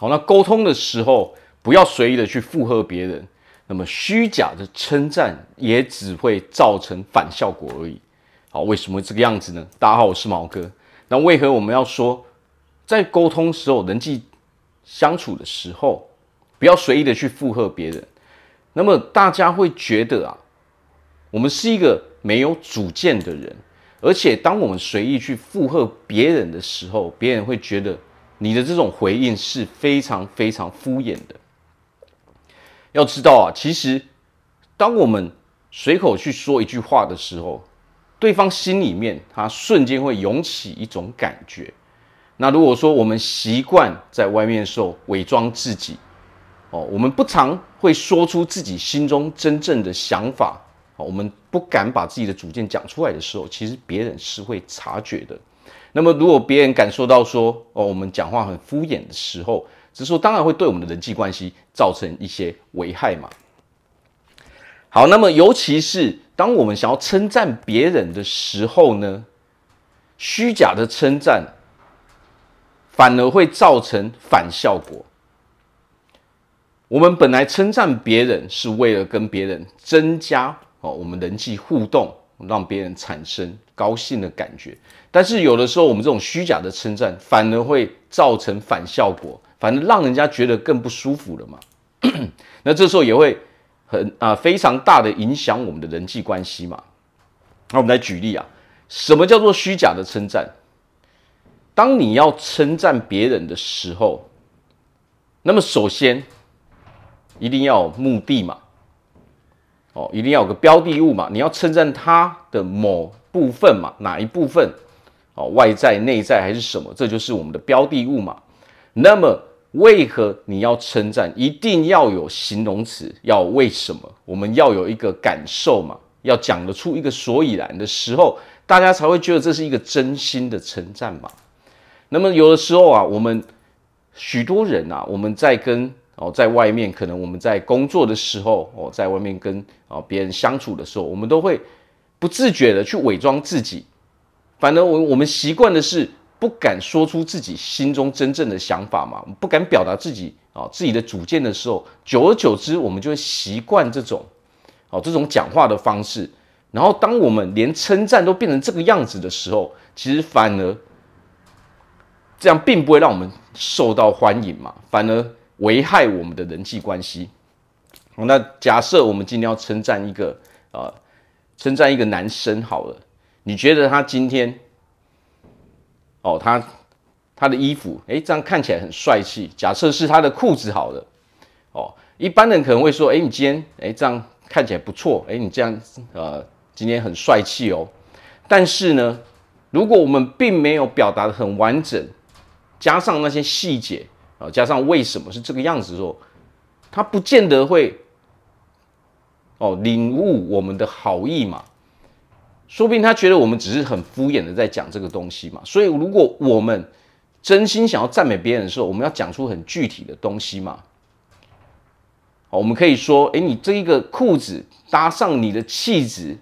好，那沟通的时候不要随意的去附和别人，那么虚假的称赞也只会造成反效果而已。好，为什么这个样子呢？大家好，我是毛哥。那为何我们要说，在沟通时候、人际相处的时候，不要随意的去附和别人？那么大家会觉得啊，我们是一个没有主见的人，而且当我们随意去附和别人的时候，别人会觉得你的这种回应是非常非常敷衍的。要知道啊，其实当我们随口去说一句话的时候，对方心里面他瞬间会涌起一种感觉。那如果说我们习惯在外面的时候伪装自己，哦，我们不常会说出自己心中真正的想法，哦，我们不敢把自己的主见讲出来的时候，其实别人是会察觉的。那么如果别人感受到说，哦，我们讲话很敷衍的时候，这时候当然会对我们的人际关系造成一些危害嘛。好，那么尤其是当我们想要称赞别人的时候呢，虚假的称赞反而会造成反效果。我们本来称赞别人是为了跟别人增加哦，我们人际互动，让别人产生高兴的感觉。但是有的时候，我们这种虚假的称赞反而会造成反效果，反而让人家觉得更不舒服了嘛。那这时候也会很啊、非常大的影响我们的人际关系嘛。那我们来举例啊，什么叫做虚假的称赞？当你要称赞别人的时候，那么首先。一定要有目的嘛，哦，一定要有个标的物嘛。你要称赞它的某部分嘛，哪一部分？哦，外在、内在还是什么？这就是我们的标的物嘛。那么，为何你要称赞？一定要有形容词，要为什么？我们要有一个感受嘛，要讲得出一个所以然的时候，大家才会觉得这是一个真心的称赞嘛。那么，有的时候啊，我们许多人啊，我们在跟哦，在外面可能我们在工作的时候，哦，在外面跟啊别人相处的时候，我们都会不自觉的去伪装自己。反而我我们习惯的是不敢说出自己心中真正的想法嘛，不敢表达自己啊自己的主见的时候，久而久之，我们就会习惯这种哦这种讲话的方式。然后，当我们连称赞都变成这个样子的时候，其实反而这样并不会让我们受到欢迎嘛，反而。危害我们的人际关系。好，那假设我们今天要称赞一个呃，称赞一个男生好了，你觉得他今天哦，他他的衣服诶，这样看起来很帅气。假设是他的裤子好了，哦，一般人可能会说，诶，你今天诶，这样看起来不错，诶，你这样呃，今天很帅气哦。但是呢，如果我们并没有表达的很完整，加上那些细节。啊，加上为什么是这个样子的时候，他不见得会哦领悟我们的好意嘛，说不定他觉得我们只是很敷衍的在讲这个东西嘛。所以，如果我们真心想要赞美别人的时候，我们要讲出很具体的东西嘛。好，我们可以说，诶，你这一个裤子搭上你的气质，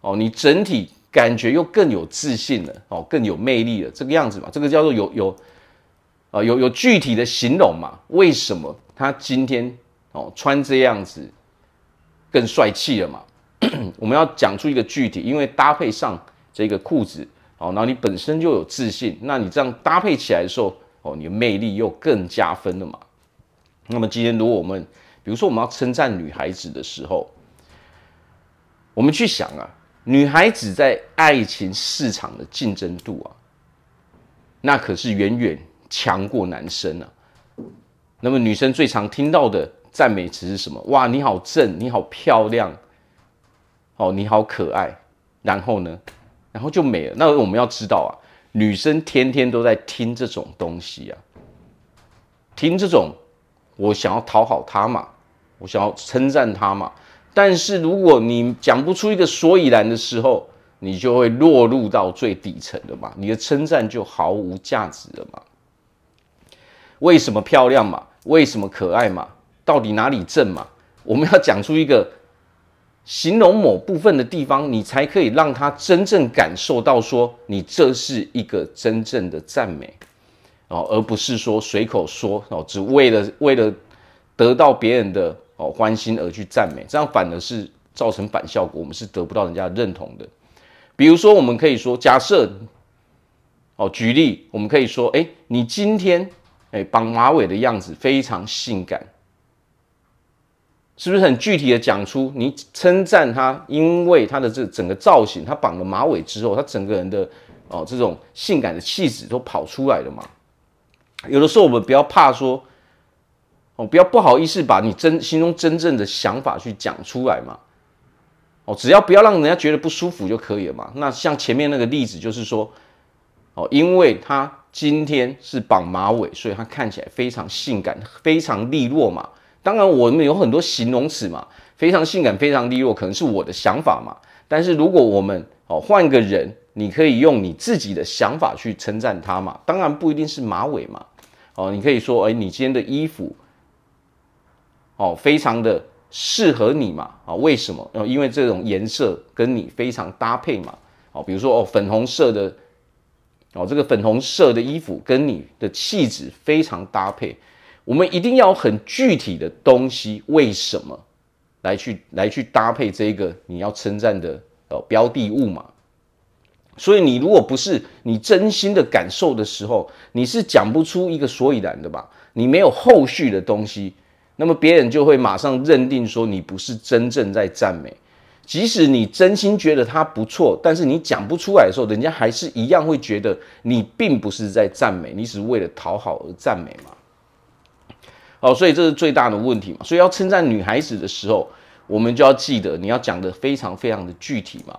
哦，你整体感觉又更有自信了，哦，更有魅力了，这个样子嘛，这个叫做有有。啊，有有具体的形容嘛？为什么他今天哦穿这样子更帅气了嘛？我们要讲出一个具体，因为搭配上这个裤子哦，然后你本身就有自信，那你这样搭配起来的时候哦，你的魅力又更加分了嘛。那么今天如果我们比如说我们要称赞女孩子的时候，我们去想啊，女孩子在爱情市场的竞争度啊，那可是远远。强过男生啊，那么女生最常听到的赞美词是什么？哇，你好正，你好漂亮，哦，你好可爱。然后呢，然后就没了。那我们要知道啊，女生天天都在听这种东西啊，听这种，我想要讨好她嘛，我想要称赞她嘛。但是如果你讲不出一个所以然的时候，你就会落入到最底层的嘛，你的称赞就毫无价值了嘛。为什么漂亮嘛？为什么可爱嘛？到底哪里正嘛？我们要讲出一个形容某部分的地方，你才可以让他真正感受到说，你这是一个真正的赞美，哦，而不是说随口说哦，只为了为了得到别人的哦欢心而去赞美，这样反而是造成反效果，我们是得不到人家认同的。比如说，我们可以说，假设哦，举例，我们可以说，哎，你今天绑马尾的样子非常性感。是不是很具体的讲出你称赞他，因为他的这整个造型，他绑了马尾之后，他整个人的哦这种性感的气质都跑出来了嘛？有的时候我们不要怕说哦，不要不好意思把你真心中真正的想法去讲出来嘛。哦，只要不要让人家觉得不舒服就可以了嘛。那像前面那个例子就是说哦，因为他今天是绑马尾，所以它看起来非常性感，非常利落嘛。当然，我们有很多形容词嘛，非常性感，非常利落，可能是我的想法嘛。但是如果我们哦换个人，你可以用你自己的想法去称赞他嘛。当然不一定是马尾嘛，哦，你可以说，哎，你今天的衣服哦，非常的适合你嘛。啊，为什么？哦，因为这种颜色跟你非常搭配嘛。哦，比如说哦，粉红色的哦，这个粉红色的衣服跟你的气质非常搭配。我们一定要很具体的东西，为什么来去来去搭配这个你要称赞的呃标的物嘛？所以你如果不是你真心的感受的时候，你是讲不出一个所以然的吧？你没有后续的东西，那么别人就会马上认定说你不是真正在赞美。即使你真心觉得她不错，但是你讲不出来的时候，人家还是一样会觉得你并不是在赞美，你只是为了讨好而赞美嘛。哦，所以这是最大的问题嘛。所以要称赞女孩子的时候，我们就要记得你要讲得非常非常的具体嘛。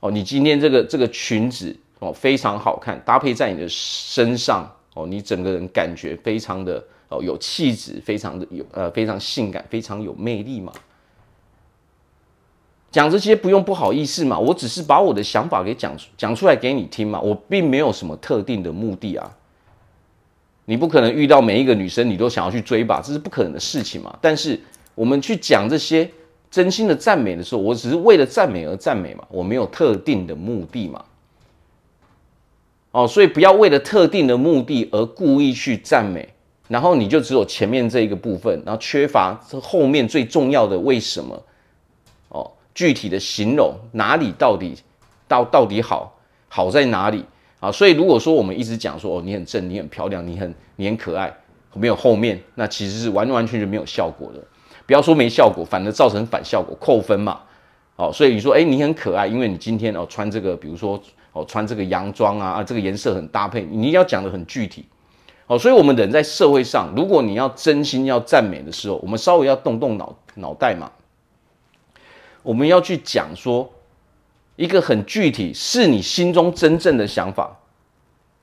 哦，你今天这个这个裙子哦非常好看，搭配在你的身上哦，你整个人感觉非常的哦有气质，非常的有呃非常性感，非常有魅力嘛。讲这些不用不好意思嘛，我只是把我的想法给讲讲出来给你听嘛，我并没有什么特定的目的啊。你不可能遇到每一个女生，你都想要去追吧，这是不可能的事情嘛。但是我们去讲这些真心的赞美的时候，我只是为了赞美而赞美嘛，我没有特定的目的嘛。哦，所以不要为了特定的目的而故意去赞美，然后你就只有前面这一个部分，然后缺乏这后面最重要的为什么？哦，具体的形容哪里到底到到底好，好在哪里？啊，所以如果说我们一直讲说哦，你很正，你很漂亮，你很你很可爱，没有后面，那其实是完完全全没有效果的。不要说没效果，反而造成反效果，扣分嘛。哦，所以你说，哎，你很可爱，因为你今天哦穿这个，比如说哦穿这个洋装啊，啊这个颜色很搭配，你一定要讲得很具体。哦，所以我们人在社会上，如果你要真心要赞美的时候，我们稍微要动动脑脑袋嘛。我们要去讲说。一个很具体，是你心中真正的想法，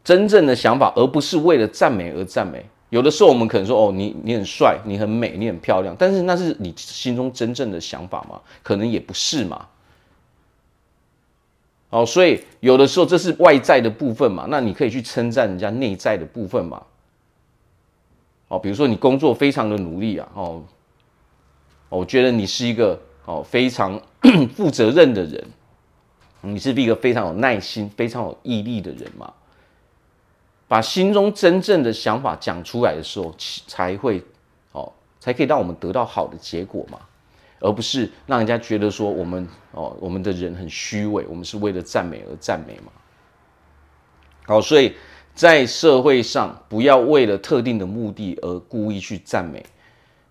真正的想法，而不是为了赞美而赞美。有的时候我们可能说，哦，你你很帅，你很美，你很漂亮，但是那是你心中真正的想法吗？可能也不是嘛。哦，所以有的时候这是外在的部分嘛，那你可以去称赞人家内在的部分嘛。哦，比如说你工作非常的努力啊，哦，我觉得你是一个哦非常 负责任的人。你是一个非常有耐心、非常有毅力的人嘛？把心中真正的想法讲出来的时候，才会哦，才可以让我们得到好的结果嘛，而不是让人家觉得说我们哦，我们的人很虚伪，我们是为了赞美而赞美嘛。好，所以在社会上不要为了特定的目的而故意去赞美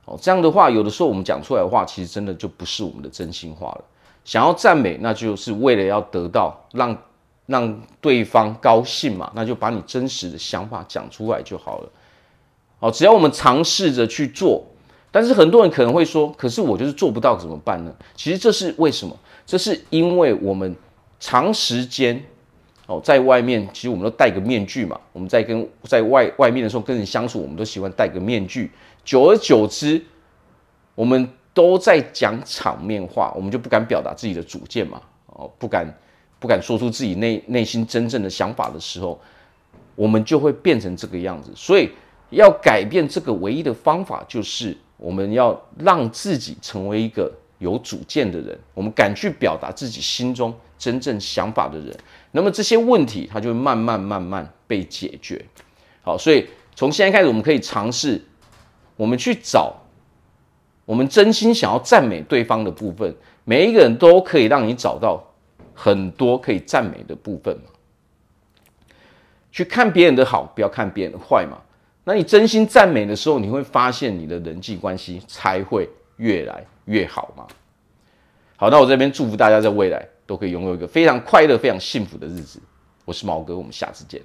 哦，这样的话，有的时候我们讲出来的话，其实真的就不是我们的真心话了。想要赞美，那就是为了要得到让让对方高兴嘛，那就把你真实的想法讲出来就好了。好，只要我们尝试着去做，但是很多人可能会说，可是我就是做不到，怎么办呢？其实这是为什么？这是因为我们长时间哦在外面，其实我们都戴个面具嘛。我们在跟在外外面的时候跟人相处，我们都喜欢戴个面具，久而久之，我们。都在讲场面话，我们就不敢表达自己的主见嘛？哦，不敢，不敢说出自己内内心真正的想法的时候，我们就会变成这个样子。所以要改变这个唯一的方法，就是我们要让自己成为一个有主见的人，我们敢去表达自己心中真正想法的人，那么这些问题它就会慢慢慢慢被解决。好，所以从现在开始，我们可以尝试，我们去找我们真心想要赞美对方的部分。每一个人都可以让你找到很多可以赞美的部分嘛。去看别人的好，不要看别人的坏嘛。那你真心赞美的时候，你会发现你的人际关系才会越来越好嘛。好，那我这边祝福大家在未来都可以拥有一个非常快乐、非常幸福的日子。我是毛哥，我们下次见。